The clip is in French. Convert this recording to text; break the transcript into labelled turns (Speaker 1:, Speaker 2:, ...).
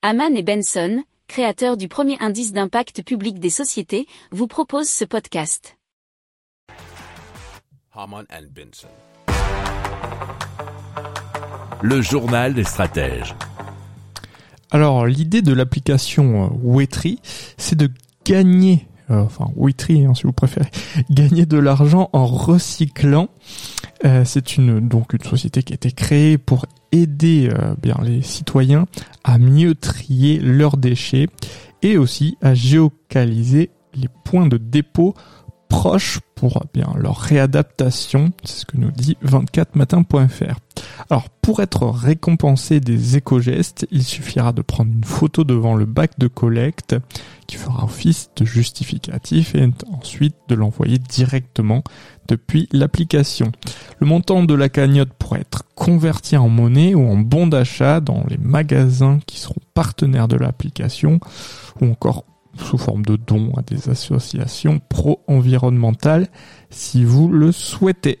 Speaker 1: Haman et Benson, créateurs du premier indice d'impact public des sociétés, vous proposent ce podcast.
Speaker 2: Haman and Benson.
Speaker 3: Le journal des stratèges.
Speaker 4: Alors, l'idée de l'application euh, Wetry, c'est de gagner, euh, enfin Wetry hein, si vous préférez, gagner de l'argent en recyclant. Euh, c'est une donc une société qui a été créée pour aider euh, bien les citoyens à mieux trier leurs déchets et aussi à géocaliser les points de dépôt proches pour bien leur réadaptation, c'est ce que nous dit 24matin.fr. Alors pour être récompensé des éco-gestes, il suffira de prendre une photo devant le bac de collecte qui fera office de justificatif et ensuite de l'envoyer directement depuis l'application. Le montant de la cagnotte pourrait être converti en monnaie ou en bon d'achat dans les magasins qui seront partenaires de l'application ou encore sous forme de dons à des associations pro-environnementales si vous le souhaitez.